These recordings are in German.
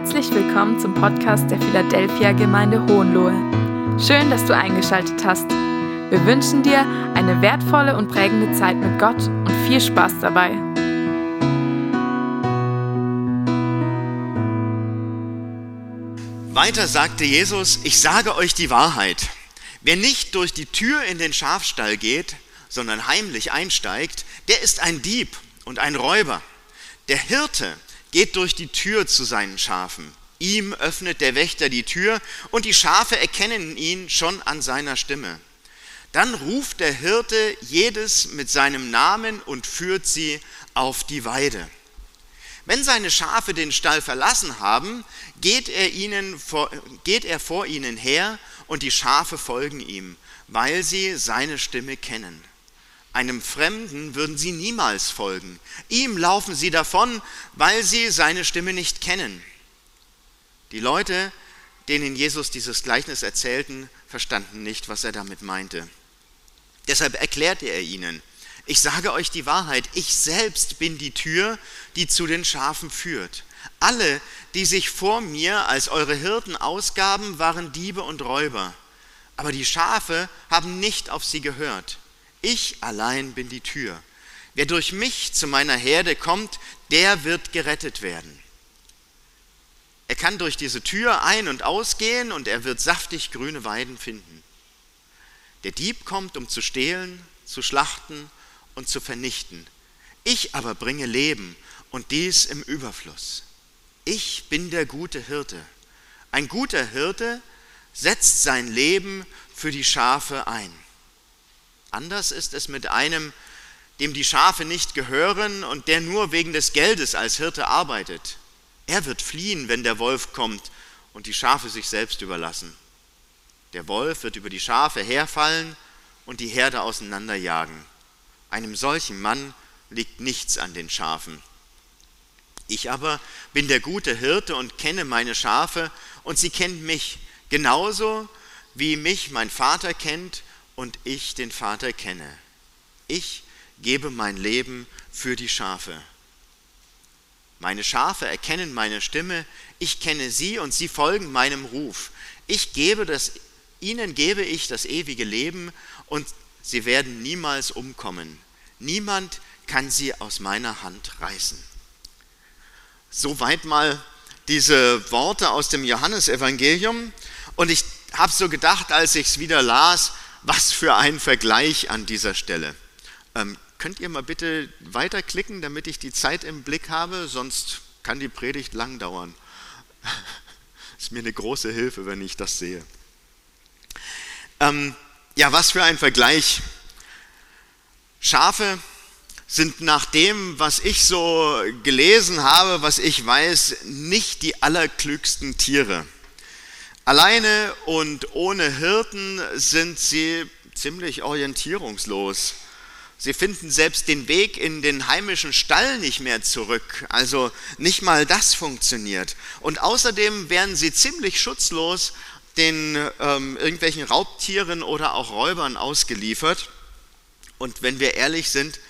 Herzlich willkommen zum Podcast der Philadelphia Gemeinde Hohenlohe. Schön, dass du eingeschaltet hast. Wir wünschen dir eine wertvolle und prägende Zeit mit Gott und viel Spaß dabei. Weiter sagte Jesus, ich sage euch die Wahrheit. Wer nicht durch die Tür in den Schafstall geht, sondern heimlich einsteigt, der ist ein Dieb und ein Räuber. Der Hirte geht durch die Tür zu seinen Schafen. Ihm öffnet der Wächter die Tür und die Schafe erkennen ihn schon an seiner Stimme. Dann ruft der Hirte jedes mit seinem Namen und führt sie auf die Weide. Wenn seine Schafe den Stall verlassen haben, geht er, ihnen vor, geht er vor ihnen her und die Schafe folgen ihm, weil sie seine Stimme kennen. Einem Fremden würden sie niemals folgen. Ihm laufen sie davon, weil sie seine Stimme nicht kennen. Die Leute, denen Jesus dieses Gleichnis erzählten, verstanden nicht, was er damit meinte. Deshalb erklärte er ihnen, ich sage euch die Wahrheit, ich selbst bin die Tür, die zu den Schafen führt. Alle, die sich vor mir als eure Hirten ausgaben, waren Diebe und Räuber. Aber die Schafe haben nicht auf sie gehört. Ich allein bin die Tür. Wer durch mich zu meiner Herde kommt, der wird gerettet werden. Er kann durch diese Tür ein- und ausgehen und er wird saftig grüne Weiden finden. Der Dieb kommt, um zu stehlen, zu schlachten und zu vernichten. Ich aber bringe Leben und dies im Überfluss. Ich bin der gute Hirte. Ein guter Hirte setzt sein Leben für die Schafe ein. Anders ist es mit einem, dem die Schafe nicht gehören und der nur wegen des Geldes als Hirte arbeitet. Er wird fliehen, wenn der Wolf kommt und die Schafe sich selbst überlassen. Der Wolf wird über die Schafe herfallen und die Herde auseinanderjagen. Einem solchen Mann liegt nichts an den Schafen. Ich aber bin der gute Hirte und kenne meine Schafe und sie kennen mich, genauso wie mich mein Vater kennt und ich den Vater kenne. Ich gebe mein Leben für die Schafe. Meine Schafe erkennen meine Stimme, ich kenne sie und sie folgen meinem Ruf. Ich gebe das, ihnen gebe ich das ewige Leben und sie werden niemals umkommen. Niemand kann sie aus meiner Hand reißen. Soweit mal diese Worte aus dem Johannesevangelium. Und ich habe so gedacht, als ich es wieder las, was für ein Vergleich an dieser Stelle. Ähm, könnt ihr mal bitte weiterklicken, damit ich die Zeit im Blick habe, sonst kann die Predigt lang dauern. Ist mir eine große Hilfe, wenn ich das sehe. Ähm, ja, was für ein Vergleich. Schafe sind nach dem, was ich so gelesen habe, was ich weiß, nicht die allerklügsten Tiere. Alleine und ohne Hirten sind sie ziemlich orientierungslos. Sie finden selbst den Weg in den heimischen Stall nicht mehr zurück. Also nicht mal das funktioniert. Und außerdem wären sie ziemlich schutzlos den ähm, irgendwelchen Raubtieren oder auch Räubern ausgeliefert. Und wenn wir ehrlich sind,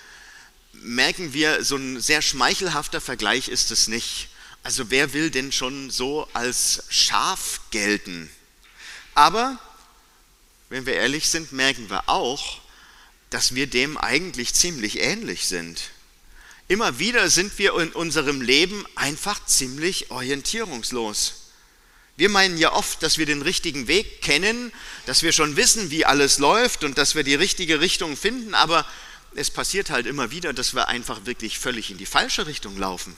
merken wir, so ein sehr schmeichelhafter Vergleich ist es nicht. Also wer will denn schon so als Schaf gelten? Aber wenn wir ehrlich sind, merken wir auch, dass wir dem eigentlich ziemlich ähnlich sind. Immer wieder sind wir in unserem Leben einfach ziemlich orientierungslos. Wir meinen ja oft, dass wir den richtigen Weg kennen, dass wir schon wissen, wie alles läuft und dass wir die richtige Richtung finden, aber es passiert halt immer wieder, dass wir einfach wirklich völlig in die falsche Richtung laufen.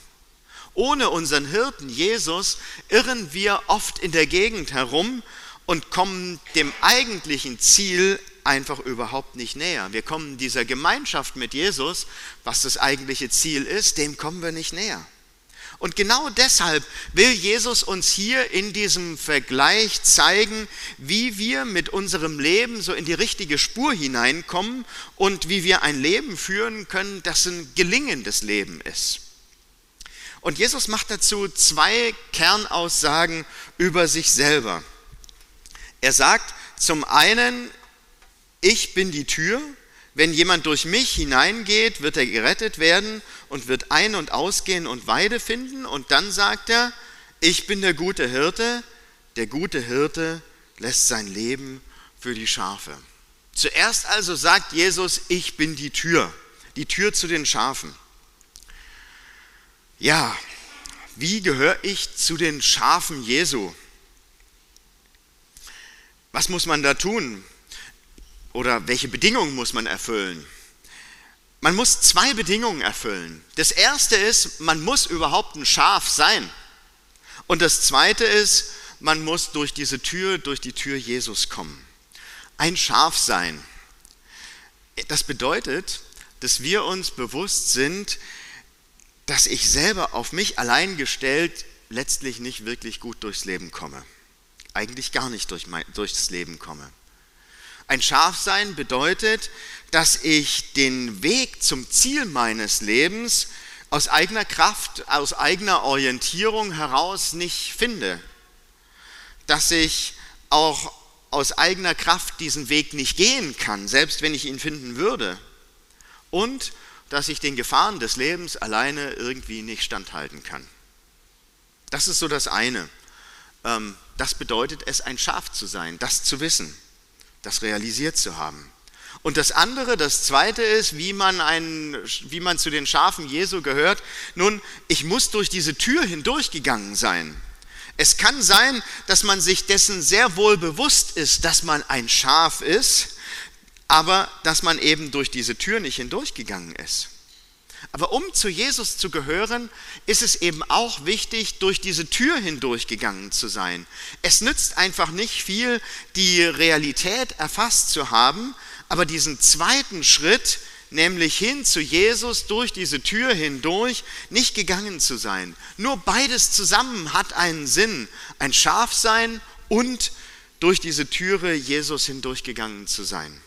Ohne unseren Hirten Jesus irren wir oft in der Gegend herum und kommen dem eigentlichen Ziel einfach überhaupt nicht näher. Wir kommen dieser Gemeinschaft mit Jesus, was das eigentliche Ziel ist, dem kommen wir nicht näher. Und genau deshalb will Jesus uns hier in diesem Vergleich zeigen, wie wir mit unserem Leben so in die richtige Spur hineinkommen und wie wir ein Leben führen können, das ein gelingendes Leben ist. Und Jesus macht dazu zwei Kernaussagen über sich selber. Er sagt zum einen, ich bin die Tür, wenn jemand durch mich hineingeht, wird er gerettet werden und wird ein- und ausgehen und Weide finden. Und dann sagt er, ich bin der gute Hirte, der gute Hirte lässt sein Leben für die Schafe. Zuerst also sagt Jesus, ich bin die Tür, die Tür zu den Schafen. Ja, wie gehöre ich zu den Schafen Jesu? Was muss man da tun? Oder welche Bedingungen muss man erfüllen? Man muss zwei Bedingungen erfüllen. Das erste ist, man muss überhaupt ein Schaf sein. Und das zweite ist, man muss durch diese Tür, durch die Tür Jesus kommen. Ein Schaf sein. Das bedeutet, dass wir uns bewusst sind, dass ich selber auf mich allein gestellt letztlich nicht wirklich gut durchs Leben komme. Eigentlich gar nicht durch mein, durchs Leben komme. Ein Schafsein bedeutet, dass ich den Weg zum Ziel meines Lebens aus eigener Kraft, aus eigener Orientierung heraus nicht finde. Dass ich auch aus eigener Kraft diesen Weg nicht gehen kann, selbst wenn ich ihn finden würde. Und dass ich den Gefahren des Lebens alleine irgendwie nicht standhalten kann. Das ist so das eine. Ähm, das bedeutet es, ein Schaf zu sein, das zu wissen, das realisiert zu haben. Und das andere, das zweite ist, wie man, ein, wie man zu den Schafen Jesu gehört. Nun, ich muss durch diese Tür hindurchgegangen sein. Es kann sein, dass man sich dessen sehr wohl bewusst ist, dass man ein Schaf ist, aber dass man eben durch diese Tür nicht hindurchgegangen ist. Aber um zu Jesus zu gehören, ist es eben auch wichtig, durch diese Tür hindurchgegangen zu sein. Es nützt einfach nicht viel, die Realität erfasst zu haben, aber diesen zweiten Schritt, nämlich hin zu Jesus durch diese Tür hindurch, nicht gegangen zu sein. Nur beides zusammen hat einen Sinn, ein Schaf sein und durch diese Türe Jesus hindurchgegangen zu sein.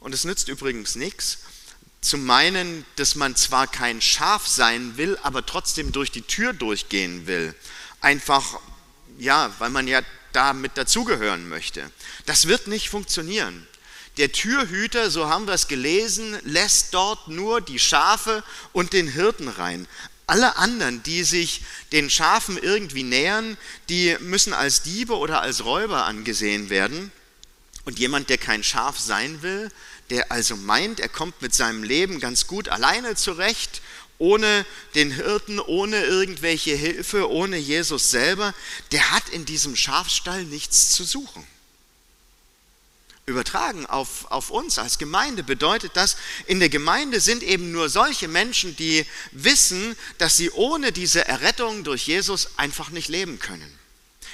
Und es nützt übrigens nichts, zu meinen, dass man zwar kein Schaf sein will, aber trotzdem durch die Tür durchgehen will. Einfach, ja, weil man ja da mit dazugehören möchte. Das wird nicht funktionieren. Der Türhüter, so haben wir es gelesen, lässt dort nur die Schafe und den Hirten rein. Alle anderen, die sich den Schafen irgendwie nähern, die müssen als Diebe oder als Räuber angesehen werden. Und jemand, der kein Schaf sein will, der also meint, er kommt mit seinem Leben ganz gut alleine zurecht, ohne den Hirten, ohne irgendwelche Hilfe, ohne Jesus selber, der hat in diesem Schafstall nichts zu suchen. Übertragen auf, auf uns als Gemeinde bedeutet das, in der Gemeinde sind eben nur solche Menschen, die wissen, dass sie ohne diese Errettung durch Jesus einfach nicht leben können.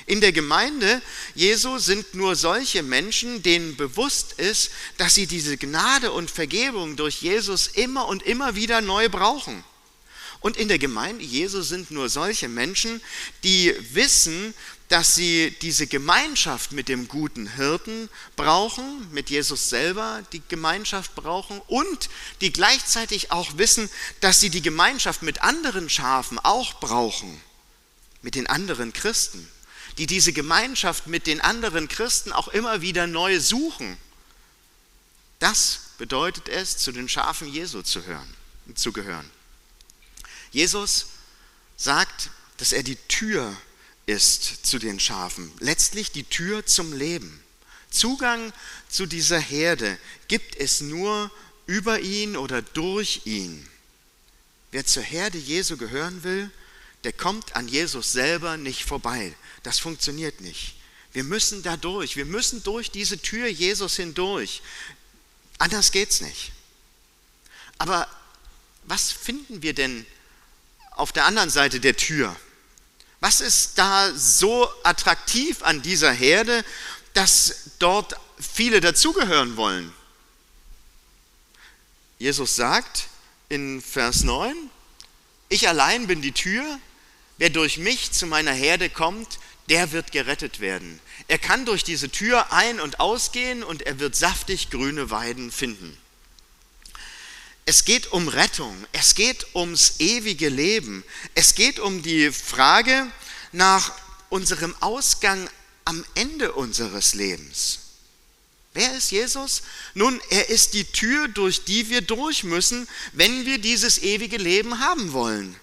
In der Gemeinde Jesu sind nur solche Menschen, denen bewusst ist, dass sie diese Gnade und Vergebung durch Jesus immer und immer wieder neu brauchen. Und in der Gemeinde Jesu sind nur solche Menschen, die wissen, dass sie diese Gemeinschaft mit dem guten Hirten brauchen, mit Jesus selber die Gemeinschaft brauchen und die gleichzeitig auch wissen, dass sie die Gemeinschaft mit anderen Schafen auch brauchen, mit den anderen Christen die diese Gemeinschaft mit den anderen Christen auch immer wieder neu suchen. Das bedeutet es, zu den Schafen Jesu zu, hören, zu gehören. Jesus sagt, dass er die Tür ist zu den Schafen, letztlich die Tür zum Leben. Zugang zu dieser Herde gibt es nur über ihn oder durch ihn. Wer zur Herde Jesu gehören will, der kommt an Jesus selber nicht vorbei. Das funktioniert nicht. Wir müssen da durch. Wir müssen durch diese Tür Jesus hindurch. Anders geht's nicht. Aber was finden wir denn auf der anderen Seite der Tür? Was ist da so attraktiv an dieser Herde, dass dort viele dazugehören wollen? Jesus sagt in Vers 9, ich allein bin die Tür, wer durch mich zu meiner Herde kommt, der wird gerettet werden. Er kann durch diese Tür ein- und ausgehen und er wird saftig grüne Weiden finden. Es geht um Rettung, es geht ums ewige Leben, es geht um die Frage nach unserem Ausgang am Ende unseres Lebens. Wer ist Jesus? Nun, er ist die Tür, durch die wir durch müssen, wenn wir dieses ewige Leben haben wollen.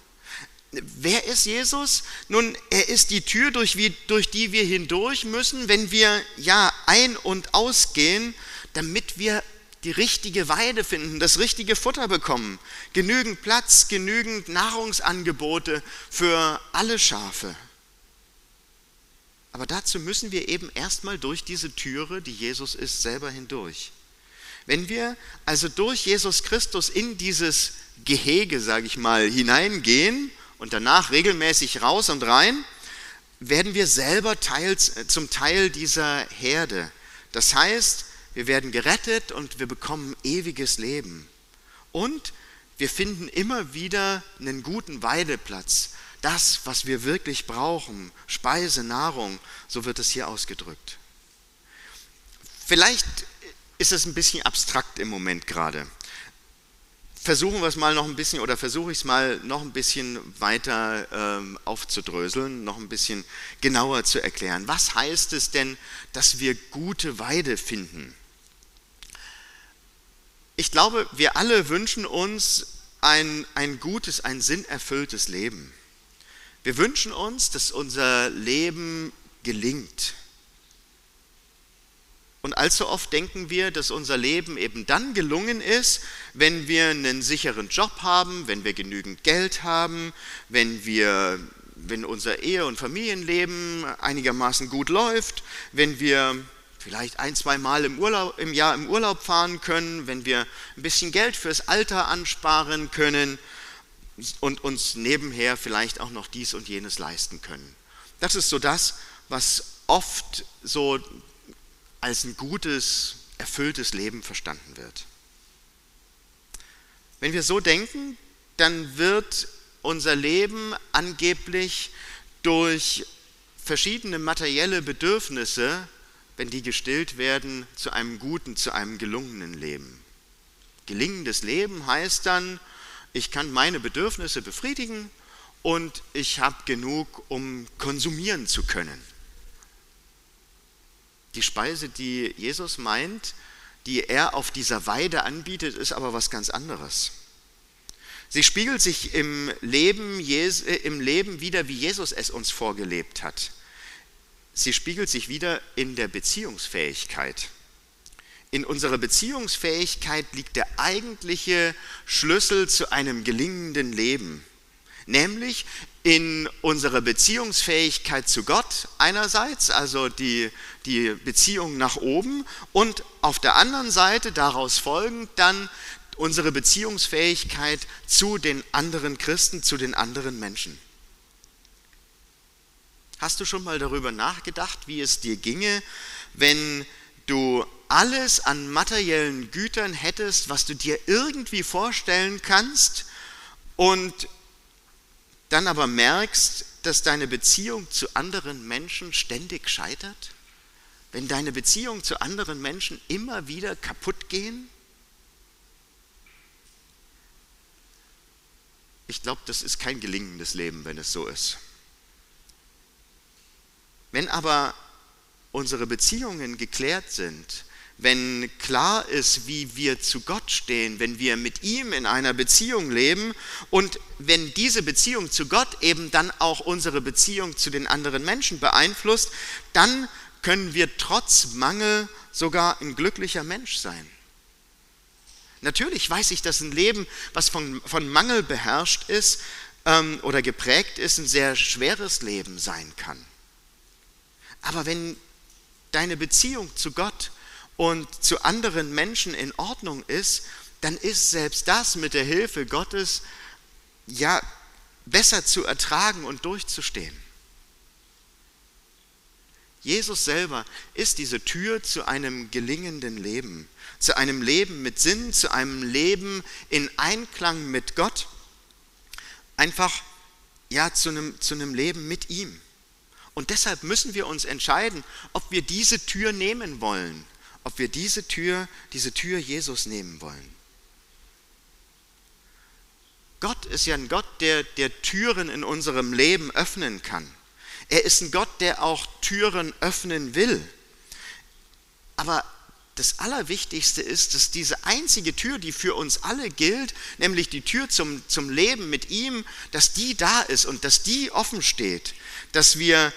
Wer ist Jesus? Nun, er ist die Tür, durch, durch die wir hindurch müssen, wenn wir ja ein- und ausgehen, damit wir die richtige Weide finden, das richtige Futter bekommen, genügend Platz, genügend Nahrungsangebote für alle Schafe. Aber dazu müssen wir eben erstmal durch diese Türe, die Jesus ist, selber hindurch. Wenn wir also durch Jesus Christus in dieses Gehege, sage ich mal, hineingehen und danach regelmäßig raus und rein, werden wir selber teils, äh, zum Teil dieser Herde. Das heißt, wir werden gerettet und wir bekommen ewiges Leben. Und wir finden immer wieder einen guten Weideplatz. Das, was wir wirklich brauchen, Speise, Nahrung, so wird es hier ausgedrückt. Vielleicht ist es ein bisschen abstrakt im Moment gerade. Versuchen wir es mal noch ein bisschen oder versuche ich es mal noch ein bisschen weiter ähm, aufzudröseln, noch ein bisschen genauer zu erklären. Was heißt es denn, dass wir gute Weide finden? Ich glaube, wir alle wünschen uns ein, ein gutes, ein sinnerfülltes Leben. Wir wünschen uns, dass unser Leben gelingt. Und allzu oft denken wir, dass unser Leben eben dann gelungen ist, wenn wir einen sicheren Job haben, wenn wir genügend Geld haben, wenn wir wenn unser Ehe- und Familienleben einigermaßen gut läuft, wenn wir vielleicht ein, zwei Mal im, Urlaub, im Jahr im Urlaub fahren können, wenn wir ein bisschen Geld fürs Alter ansparen können und uns nebenher vielleicht auch noch dies und jenes leisten können. Das ist so das, was oft so als ein gutes, erfülltes Leben verstanden wird. Wenn wir so denken, dann wird unser Leben angeblich durch verschiedene materielle Bedürfnisse wenn die gestillt werden, zu einem guten, zu einem gelungenen Leben. Gelingendes Leben heißt dann, ich kann meine Bedürfnisse befriedigen und ich habe genug, um konsumieren zu können. Die Speise, die Jesus meint, die er auf dieser Weide anbietet, ist aber was ganz anderes. Sie spiegelt sich im Leben, äh, im Leben wieder, wie Jesus es uns vorgelebt hat sie spiegelt sich wieder in der Beziehungsfähigkeit. In unserer Beziehungsfähigkeit liegt der eigentliche Schlüssel zu einem gelingenden Leben, nämlich in unserer Beziehungsfähigkeit zu Gott einerseits, also die, die Beziehung nach oben, und auf der anderen Seite daraus folgend dann unsere Beziehungsfähigkeit zu den anderen Christen, zu den anderen Menschen. Hast du schon mal darüber nachgedacht, wie es dir ginge, wenn du alles an materiellen Gütern hättest, was du dir irgendwie vorstellen kannst und dann aber merkst, dass deine Beziehung zu anderen Menschen ständig scheitert? Wenn deine Beziehungen zu anderen Menschen immer wieder kaputt gehen? Ich glaube, das ist kein gelingendes Leben, wenn es so ist. Wenn aber unsere Beziehungen geklärt sind, wenn klar ist, wie wir zu Gott stehen, wenn wir mit ihm in einer Beziehung leben und wenn diese Beziehung zu Gott eben dann auch unsere Beziehung zu den anderen Menschen beeinflusst, dann können wir trotz Mangel sogar ein glücklicher Mensch sein. Natürlich weiß ich, dass ein Leben, was von, von Mangel beherrscht ist ähm, oder geprägt ist, ein sehr schweres Leben sein kann. Aber wenn deine Beziehung zu Gott und zu anderen Menschen in Ordnung ist, dann ist selbst das mit der Hilfe Gottes ja besser zu ertragen und durchzustehen. Jesus selber ist diese Tür zu einem gelingenden Leben, zu einem Leben mit Sinn, zu einem Leben in Einklang mit Gott, einfach ja zu einem, zu einem Leben mit ihm. Und deshalb müssen wir uns entscheiden, ob wir diese Tür nehmen wollen, ob wir diese Tür, diese Tür Jesus nehmen wollen. Gott ist ja ein Gott, der, der Türen in unserem Leben öffnen kann. Er ist ein Gott, der auch Türen öffnen will. Aber das Allerwichtigste ist, dass diese einzige Tür, die für uns alle gilt, nämlich die Tür zum, zum Leben mit ihm, dass die da ist und dass die offen steht. Dass wir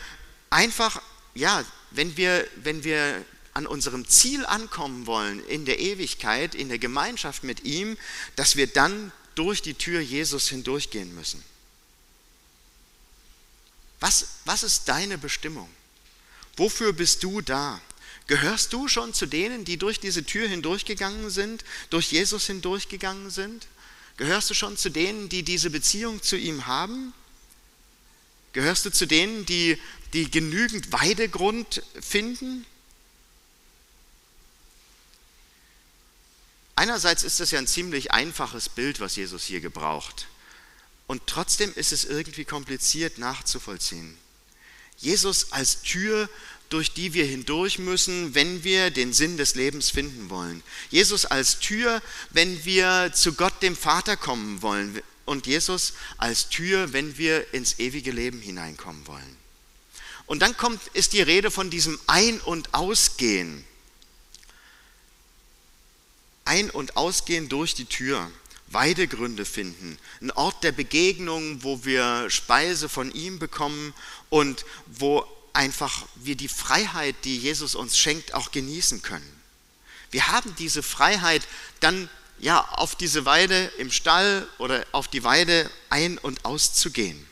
einfach, ja, wenn wir, wenn wir an unserem Ziel ankommen wollen, in der Ewigkeit, in der Gemeinschaft mit ihm, dass wir dann durch die Tür Jesus hindurchgehen müssen. Was, was ist deine Bestimmung? Wofür bist du da? Gehörst du schon zu denen, die durch diese Tür hindurchgegangen sind, durch Jesus hindurchgegangen sind? Gehörst du schon zu denen, die diese Beziehung zu ihm haben? Gehörst du zu denen, die, die genügend Weidegrund finden? Einerseits ist das ja ein ziemlich einfaches Bild, was Jesus hier gebraucht. Und trotzdem ist es irgendwie kompliziert nachzuvollziehen. Jesus als Tür durch die wir hindurch müssen, wenn wir den Sinn des Lebens finden wollen. Jesus als Tür, wenn wir zu Gott dem Vater kommen wollen. Und Jesus als Tür, wenn wir ins ewige Leben hineinkommen wollen. Und dann kommt, ist die Rede von diesem Ein- und Ausgehen. Ein- und Ausgehen durch die Tür. Weidegründe finden, ein Ort der Begegnung, wo wir Speise von ihm bekommen und wo einfach wir die Freiheit, die Jesus uns schenkt, auch genießen können. Wir haben diese Freiheit dann ja auf diese Weide im Stall oder auf die Weide ein- und auszugehen.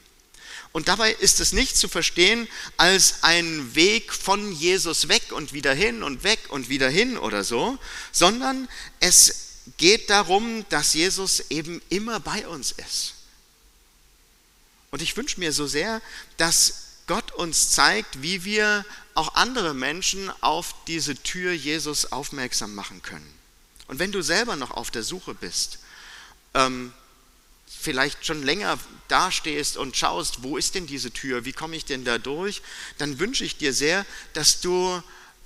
Und dabei ist es nicht zu verstehen als ein Weg von Jesus weg und wieder hin und weg und wieder hin oder so, sondern es geht darum, dass Jesus eben immer bei uns ist. Und ich wünsche mir so sehr, dass Gott uns zeigt, wie wir auch andere Menschen auf diese Tür Jesus aufmerksam machen können. Und wenn du selber noch auf der Suche bist, ähm, vielleicht schon länger dastehst und schaust, wo ist denn diese Tür, wie komme ich denn da durch, dann wünsche ich dir sehr, dass du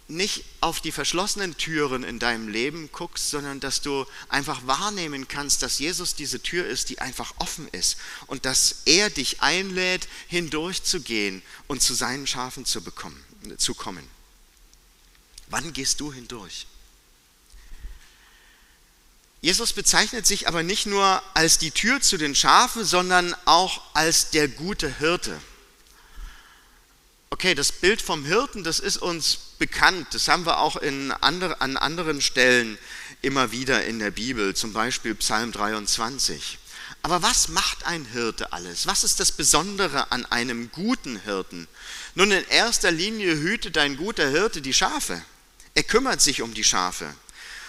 nicht auf die verschlossenen Türen in deinem Leben guckst, sondern dass du einfach wahrnehmen kannst, dass Jesus diese Tür ist, die einfach offen ist und dass er dich einlädt, hindurchzugehen und zu seinen Schafen zu, bekommen, zu kommen. Wann gehst du hindurch? Jesus bezeichnet sich aber nicht nur als die Tür zu den Schafen, sondern auch als der gute Hirte. Okay, das Bild vom Hirten, das ist uns bekannt. Das haben wir auch in andre, an anderen Stellen immer wieder in der Bibel, zum Beispiel Psalm 23. Aber was macht ein Hirte alles? Was ist das Besondere an einem guten Hirten? Nun, in erster Linie hütet ein guter Hirte die Schafe. Er kümmert sich um die Schafe.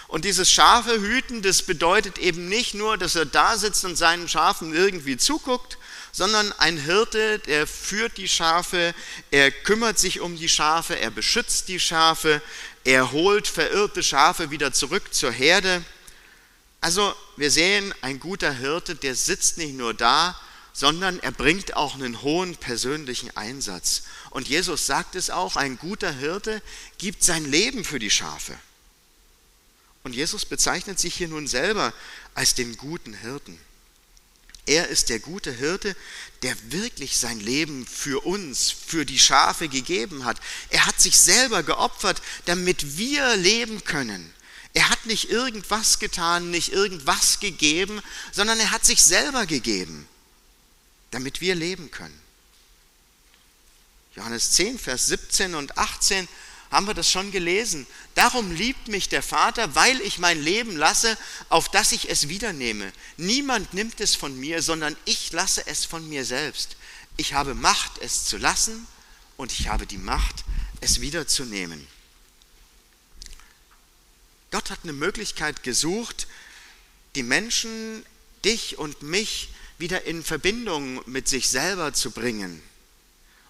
Und dieses Schafe hüten, das bedeutet eben nicht nur, dass er da sitzt und seinen Schafen irgendwie zuguckt, sondern ein Hirte, der führt die Schafe, er kümmert sich um die Schafe, er beschützt die Schafe, er holt verirrte Schafe wieder zurück zur Herde. Also wir sehen, ein guter Hirte, der sitzt nicht nur da, sondern er bringt auch einen hohen persönlichen Einsatz. Und Jesus sagt es auch, ein guter Hirte gibt sein Leben für die Schafe. Und Jesus bezeichnet sich hier nun selber als den guten Hirten. Er ist der gute Hirte, der wirklich sein Leben für uns, für die Schafe gegeben hat. Er hat sich selber geopfert, damit wir leben können. Er hat nicht irgendwas getan, nicht irgendwas gegeben, sondern er hat sich selber gegeben, damit wir leben können. Johannes 10, Vers 17 und 18 haben wir das schon gelesen. Darum liebt mich der Vater, weil ich mein Leben lasse, auf das ich es wiedernehme. Niemand nimmt es von mir, sondern ich lasse es von mir selbst. Ich habe Macht, es zu lassen und ich habe die Macht, es wiederzunehmen. Gott hat eine Möglichkeit gesucht, die Menschen, dich und mich wieder in Verbindung mit sich selber zu bringen.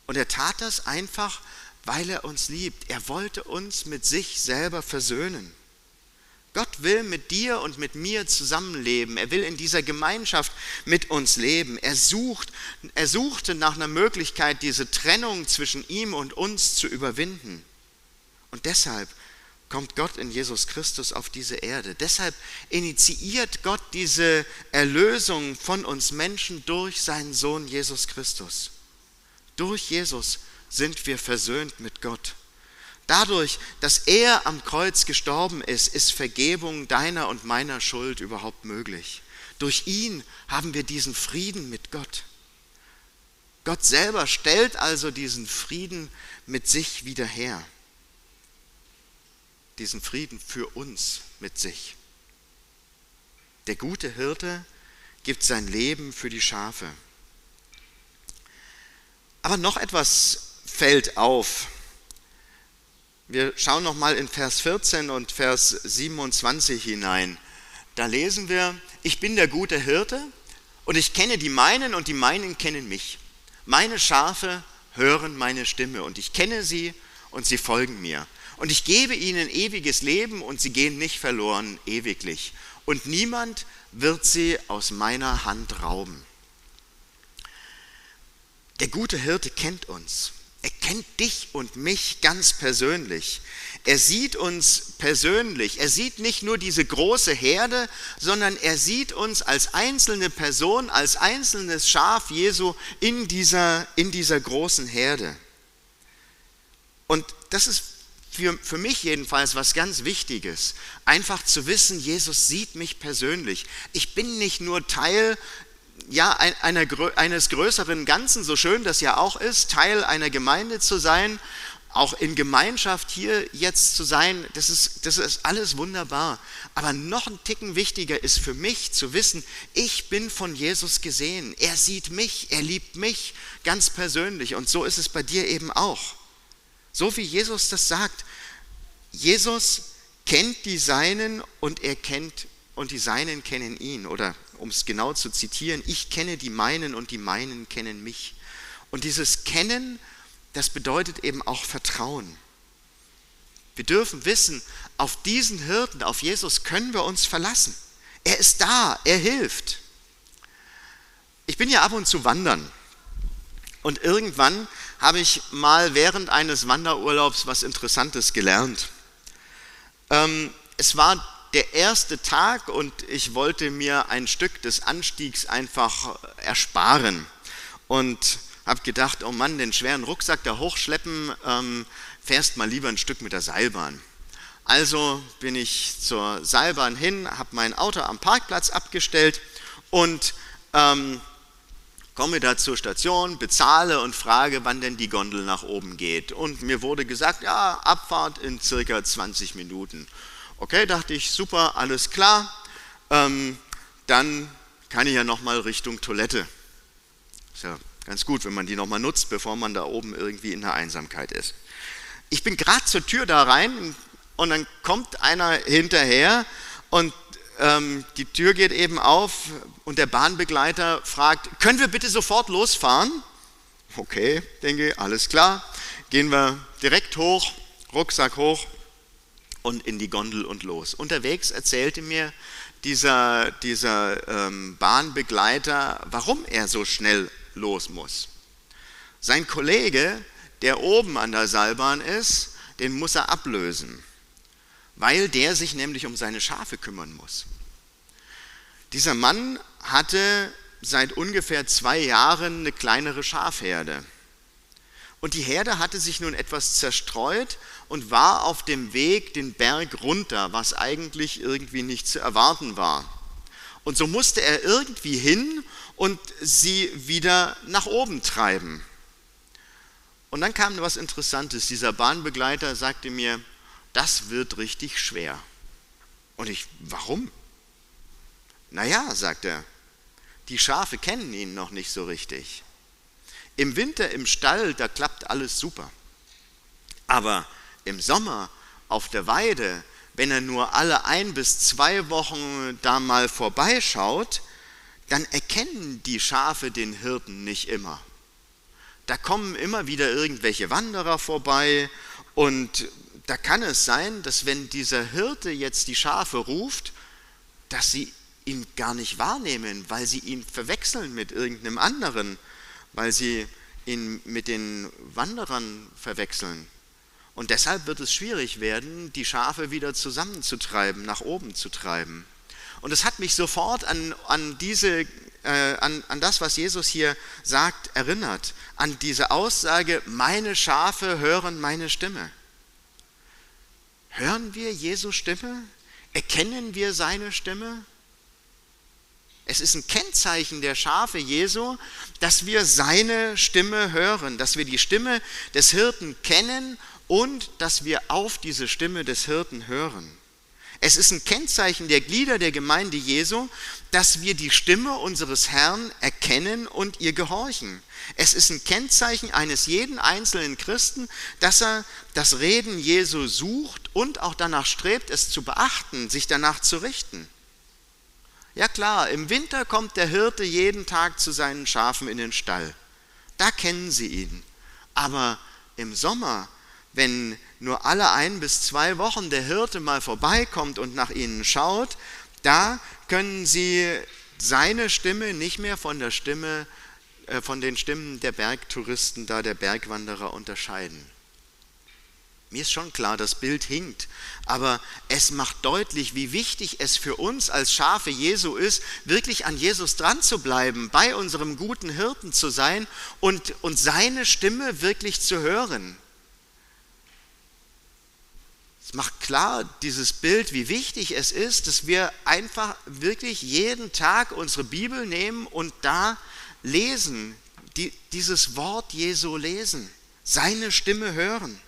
Und er tat das einfach, weil er uns liebt. Er wollte uns mit sich selber versöhnen. Gott will mit dir und mit mir zusammenleben. Er will in dieser Gemeinschaft mit uns leben. Er, sucht, er suchte nach einer Möglichkeit, diese Trennung zwischen ihm und uns zu überwinden. Und deshalb kommt Gott in Jesus Christus auf diese Erde. Deshalb initiiert Gott diese Erlösung von uns Menschen durch seinen Sohn Jesus Christus. Durch Jesus sind wir versöhnt mit Gott. Dadurch, dass er am Kreuz gestorben ist, ist Vergebung deiner und meiner Schuld überhaupt möglich. Durch ihn haben wir diesen Frieden mit Gott. Gott selber stellt also diesen Frieden mit sich wieder her. Diesen Frieden für uns mit sich. Der gute Hirte gibt sein Leben für die Schafe. Aber noch etwas fällt auf. Wir schauen noch mal in Vers 14 und Vers 27 hinein. Da lesen wir: Ich bin der gute Hirte und ich kenne die meinen und die meinen kennen mich. Meine Schafe hören meine Stimme und ich kenne sie und sie folgen mir. Und ich gebe ihnen ewiges Leben und sie gehen nicht verloren ewiglich. Und niemand wird sie aus meiner Hand rauben. Der gute Hirte kennt uns. Er kennt dich und mich ganz persönlich. Er sieht uns persönlich. Er sieht nicht nur diese große Herde, sondern er sieht uns als einzelne Person, als einzelnes Schaf Jesu in dieser, in dieser großen Herde. Und das ist für, für mich jedenfalls was ganz Wichtiges, einfach zu wissen, Jesus sieht mich persönlich. Ich bin nicht nur Teil ja, einer, eines größeren Ganzen, so schön das ja auch ist, Teil einer Gemeinde zu sein, auch in Gemeinschaft hier jetzt zu sein, das ist, das ist alles wunderbar. Aber noch ein Ticken wichtiger ist für mich zu wissen, ich bin von Jesus gesehen. Er sieht mich, er liebt mich ganz persönlich. Und so ist es bei dir eben auch. So wie Jesus das sagt. Jesus kennt die Seinen und er kennt und die Seinen kennen ihn. Oder um es genau zu zitieren, ich kenne die meinen und die meinen kennen mich. Und dieses Kennen, das bedeutet eben auch Vertrauen. Wir dürfen wissen, auf diesen Hirten, auf Jesus können wir uns verlassen. Er ist da, er hilft. Ich bin ja ab und zu wandern. Und irgendwann habe ich mal während eines Wanderurlaubs was Interessantes gelernt. Ähm, es war der erste Tag und ich wollte mir ein Stück des Anstiegs einfach ersparen und habe gedacht, oh Mann, den schweren Rucksack da hochschleppen, ähm, fährst mal lieber ein Stück mit der Seilbahn. Also bin ich zur Seilbahn hin, habe mein Auto am Parkplatz abgestellt und ähm, komme da zur Station, bezahle und frage, wann denn die Gondel nach oben geht. Und mir wurde gesagt, ja, Abfahrt in circa 20 Minuten. Okay, dachte ich, super, alles klar. Ähm, dann kann ich ja nochmal Richtung Toilette. Ist ja ganz gut, wenn man die nochmal nutzt, bevor man da oben irgendwie in der Einsamkeit ist. Ich bin gerade zur Tür da rein und dann kommt einer hinterher und ähm, die Tür geht eben auf und der Bahnbegleiter fragt, können wir bitte sofort losfahren? Okay, denke, alles klar. Gehen wir direkt hoch, Rucksack hoch, und in die Gondel und los. Unterwegs erzählte mir dieser, dieser ähm, Bahnbegleiter, warum er so schnell los muss. Sein Kollege, der oben an der Seilbahn ist, den muss er ablösen, weil der sich nämlich um seine Schafe kümmern muss. Dieser Mann hatte seit ungefähr zwei Jahren eine kleinere Schafherde. Und die Herde hatte sich nun etwas zerstreut und war auf dem Weg den Berg runter, was eigentlich irgendwie nicht zu erwarten war. Und so musste er irgendwie hin und sie wieder nach oben treiben. Und dann kam was Interessantes. Dieser Bahnbegleiter sagte mir, das wird richtig schwer. Und ich, warum? Naja, sagt er, die Schafe kennen ihn noch nicht so richtig. Im Winter im Stall, da klappt alles super. Aber im Sommer auf der Weide, wenn er nur alle ein bis zwei Wochen da mal vorbeischaut, dann erkennen die Schafe den Hirten nicht immer. Da kommen immer wieder irgendwelche Wanderer vorbei und da kann es sein, dass wenn dieser Hirte jetzt die Schafe ruft, dass sie ihn gar nicht wahrnehmen, weil sie ihn verwechseln mit irgendeinem anderen weil sie ihn mit den Wanderern verwechseln. Und deshalb wird es schwierig werden, die Schafe wieder zusammenzutreiben, nach oben zu treiben. Und es hat mich sofort an, an, diese, äh, an, an das, was Jesus hier sagt, erinnert. An diese Aussage, meine Schafe hören meine Stimme. Hören wir Jesu Stimme? Erkennen wir seine Stimme? Es ist ein Kennzeichen der Schafe Jesu, dass wir seine Stimme hören, dass wir die Stimme des Hirten kennen und dass wir auf diese Stimme des Hirten hören. Es ist ein Kennzeichen der Glieder der Gemeinde Jesu, dass wir die Stimme unseres Herrn erkennen und ihr gehorchen. Es ist ein Kennzeichen eines jeden einzelnen Christen, dass er das Reden Jesu sucht und auch danach strebt, es zu beachten, sich danach zu richten. Ja klar, im Winter kommt der Hirte jeden Tag zu seinen Schafen in den Stall. Da kennen sie ihn. Aber im Sommer wenn nur alle ein bis zwei Wochen der Hirte mal vorbeikommt und nach ihnen schaut, da können sie seine Stimme nicht mehr von der Stimme, äh, von den Stimmen der Bergtouristen da, der Bergwanderer unterscheiden. Mir ist schon klar, das Bild hinkt, aber es macht deutlich, wie wichtig es für uns als Schafe Jesu ist, wirklich an Jesus dran zu bleiben, bei unserem guten Hirten zu sein und, und seine Stimme wirklich zu hören. Es macht klar dieses Bild, wie wichtig es ist, dass wir einfach wirklich jeden Tag unsere Bibel nehmen und da lesen, die, dieses Wort Jesu lesen, seine Stimme hören.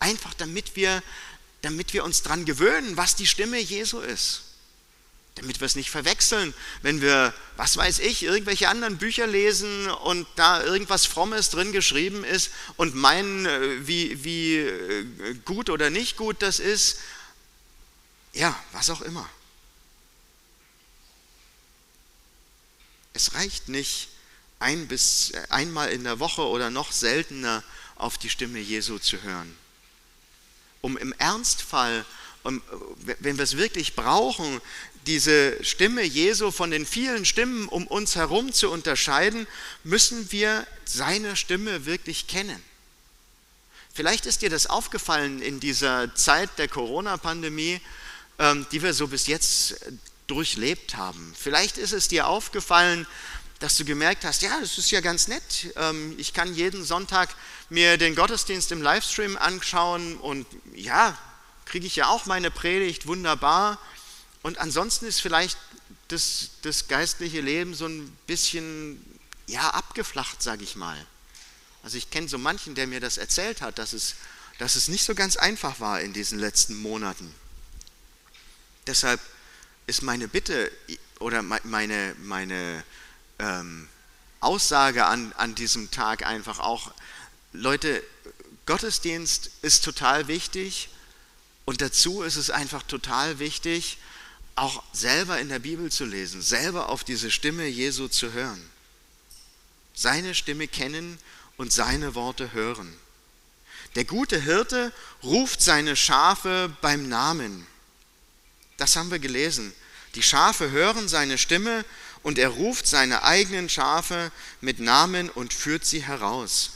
Einfach damit wir, damit wir uns daran gewöhnen, was die Stimme Jesu ist damit wir es nicht verwechseln, wenn wir, was weiß ich, irgendwelche anderen Bücher lesen und da irgendwas Frommes drin geschrieben ist und meinen, äh, wie, wie äh, gut oder nicht gut das ist. Ja, was auch immer. Es reicht nicht, ein bis äh, einmal in der Woche oder noch seltener auf die Stimme Jesu zu hören. Um im Ernstfall, um, wenn wir es wirklich brauchen, diese Stimme Jesu von den vielen Stimmen um uns herum zu unterscheiden, müssen wir seine Stimme wirklich kennen. Vielleicht ist dir das aufgefallen in dieser Zeit der Corona-Pandemie, ähm, die wir so bis jetzt durchlebt haben. Vielleicht ist es dir aufgefallen, dass du gemerkt hast, ja, das ist ja ganz nett. Ähm, ich kann jeden Sonntag mir den Gottesdienst im Livestream anschauen und ja, kriege ich ja auch meine Predigt, wunderbar. Und ansonsten ist vielleicht das, das geistliche Leben so ein bisschen ja, abgeflacht, sage ich mal. Also ich kenne so manchen, der mir das erzählt hat, dass es, dass es nicht so ganz einfach war in diesen letzten Monaten. Deshalb ist meine Bitte oder meine, meine ähm, Aussage an, an diesem Tag einfach auch, Leute, Gottesdienst ist total wichtig und dazu ist es einfach total wichtig, auch selber in der Bibel zu lesen, selber auf diese Stimme Jesu zu hören. Seine Stimme kennen und seine Worte hören. Der gute Hirte ruft seine Schafe beim Namen. Das haben wir gelesen. Die Schafe hören seine Stimme und er ruft seine eigenen Schafe mit Namen und führt sie heraus.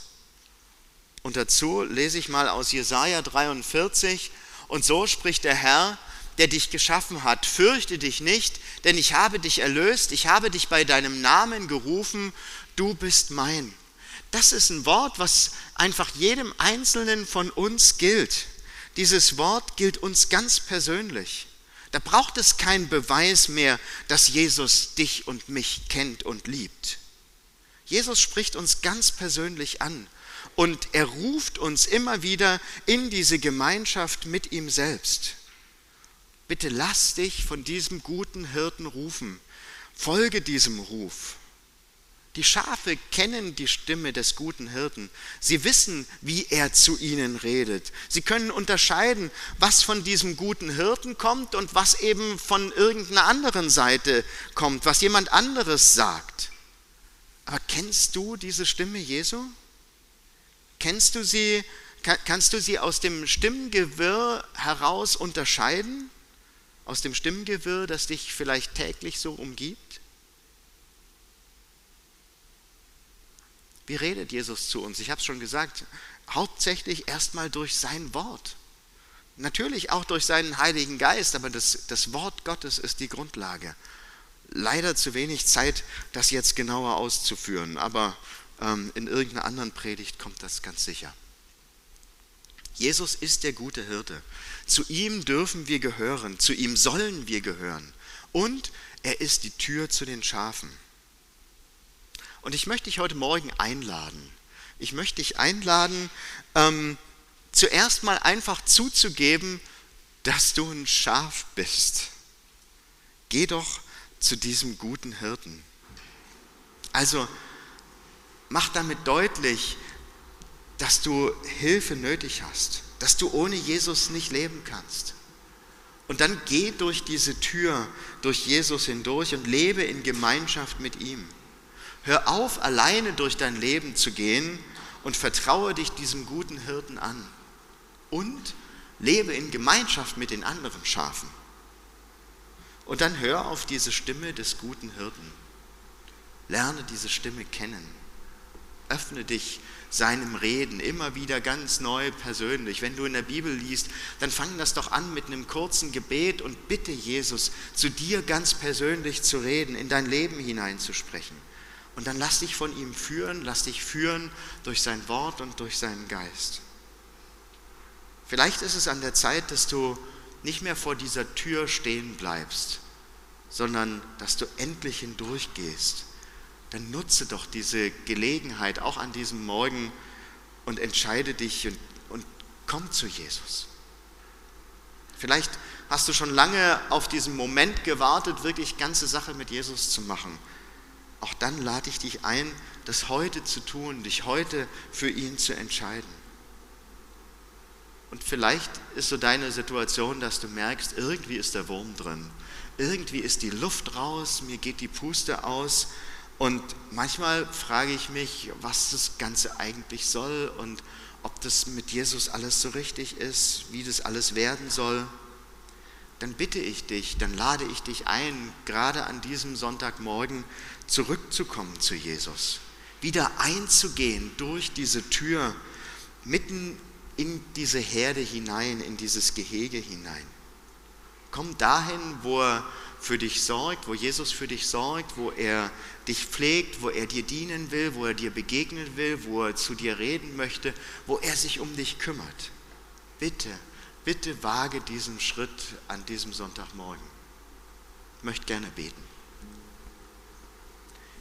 Und dazu lese ich mal aus Jesaja 43. Und so spricht der Herr, der dich geschaffen hat. Fürchte dich nicht, denn ich habe dich erlöst, ich habe dich bei deinem Namen gerufen, du bist mein. Das ist ein Wort, was einfach jedem Einzelnen von uns gilt. Dieses Wort gilt uns ganz persönlich. Da braucht es keinen Beweis mehr, dass Jesus dich und mich kennt und liebt. Jesus spricht uns ganz persönlich an und er ruft uns immer wieder in diese Gemeinschaft mit ihm selbst bitte lass dich von diesem guten Hirten rufen. Folge diesem Ruf. Die Schafe kennen die Stimme des guten Hirten. Sie wissen, wie er zu ihnen redet. Sie können unterscheiden, was von diesem guten Hirten kommt und was eben von irgendeiner anderen Seite kommt, was jemand anderes sagt. Aber kennst du diese Stimme Jesu? Kennst du sie, kannst du sie aus dem Stimmengewirr heraus unterscheiden? aus dem Stimmengewirr, das dich vielleicht täglich so umgibt? Wie redet Jesus zu uns? Ich habe es schon gesagt, hauptsächlich erstmal durch sein Wort. Natürlich auch durch seinen Heiligen Geist, aber das, das Wort Gottes ist die Grundlage. Leider zu wenig Zeit, das jetzt genauer auszuführen, aber in irgendeiner anderen Predigt kommt das ganz sicher. Jesus ist der gute Hirte. Zu ihm dürfen wir gehören, zu ihm sollen wir gehören. Und er ist die Tür zu den Schafen. Und ich möchte dich heute Morgen einladen. Ich möchte dich einladen, ähm, zuerst mal einfach zuzugeben, dass du ein Schaf bist. Geh doch zu diesem guten Hirten. Also mach damit deutlich, dass du Hilfe nötig hast, dass du ohne Jesus nicht leben kannst. Und dann geh durch diese Tür, durch Jesus hindurch und lebe in Gemeinschaft mit ihm. Hör auf, alleine durch dein Leben zu gehen und vertraue dich diesem guten Hirten an. Und lebe in Gemeinschaft mit den anderen Schafen. Und dann hör auf diese Stimme des guten Hirten. Lerne diese Stimme kennen. Öffne dich seinem Reden immer wieder ganz neu persönlich. Wenn du in der Bibel liest, dann fang das doch an mit einem kurzen Gebet und bitte Jesus, zu dir ganz persönlich zu reden, in dein Leben hineinzusprechen. Und dann lass dich von ihm führen, lass dich führen durch sein Wort und durch seinen Geist. Vielleicht ist es an der Zeit, dass du nicht mehr vor dieser Tür stehen bleibst, sondern dass du endlich hindurchgehst dann nutze doch diese Gelegenheit auch an diesem Morgen und entscheide dich und, und komm zu Jesus. Vielleicht hast du schon lange auf diesen Moment gewartet, wirklich ganze Sache mit Jesus zu machen. Auch dann lade ich dich ein, das heute zu tun, dich heute für ihn zu entscheiden. Und vielleicht ist so deine Situation, dass du merkst, irgendwie ist der Wurm drin. Irgendwie ist die Luft raus, mir geht die Puste aus und manchmal frage ich mich, was das Ganze eigentlich soll und ob das mit Jesus alles so richtig ist, wie das alles werden soll. Dann bitte ich dich, dann lade ich dich ein, gerade an diesem Sonntagmorgen zurückzukommen zu Jesus, wieder einzugehen durch diese Tür, mitten in diese Herde hinein, in dieses Gehege hinein. Komm dahin, wo er für dich sorgt, wo Jesus für dich sorgt, wo er dich pflegt, wo er dir dienen will, wo er dir begegnen will, wo er zu dir reden möchte, wo er sich um dich kümmert. Bitte, bitte wage diesen Schritt an diesem Sonntagmorgen. Ich möchte gerne beten.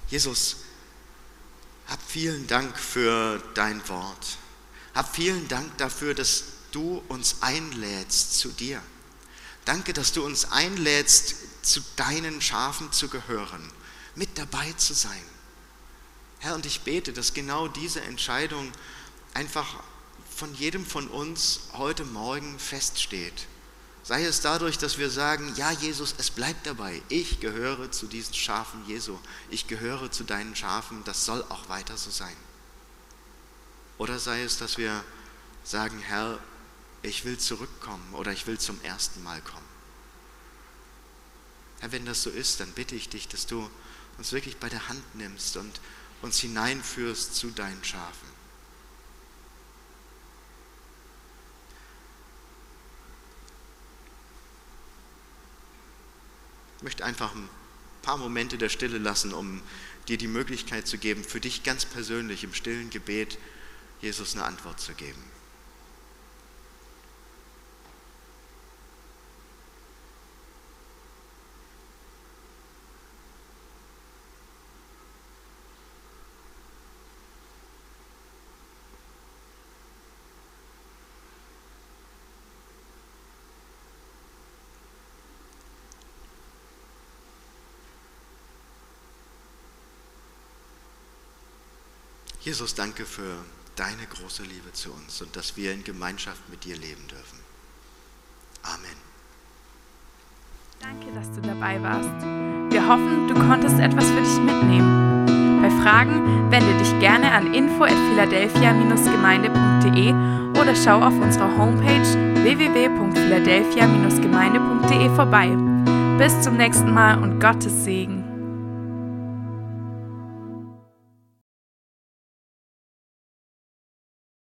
Jesus, hab vielen Dank für dein Wort. Hab vielen Dank dafür, dass du uns einlädst zu dir. Danke, dass du uns einlädst, zu deinen Schafen zu gehören, mit dabei zu sein. Herr, und ich bete, dass genau diese Entscheidung einfach von jedem von uns heute Morgen feststeht. Sei es dadurch, dass wir sagen, ja Jesus, es bleibt dabei, ich gehöre zu diesen Schafen Jesu, ich gehöre zu deinen Schafen, das soll auch weiter so sein. Oder sei es, dass wir sagen, Herr, ich will zurückkommen oder ich will zum ersten Mal kommen. Herr, wenn das so ist, dann bitte ich dich, dass du uns wirklich bei der Hand nimmst und uns hineinführst zu deinen Schafen. Ich möchte einfach ein paar Momente der Stille lassen, um dir die Möglichkeit zu geben, für dich ganz persönlich im stillen Gebet Jesus eine Antwort zu geben. Jesus, danke für deine große Liebe zu uns und dass wir in Gemeinschaft mit dir leben dürfen. Amen. Danke, dass du dabei warst. Wir hoffen, du konntest etwas für dich mitnehmen. Bei Fragen wende dich gerne an info at philadelphia-gemeinde.de oder schau auf unserer Homepage www.philadelphia-gemeinde.de vorbei. Bis zum nächsten Mal und Gottes Segen.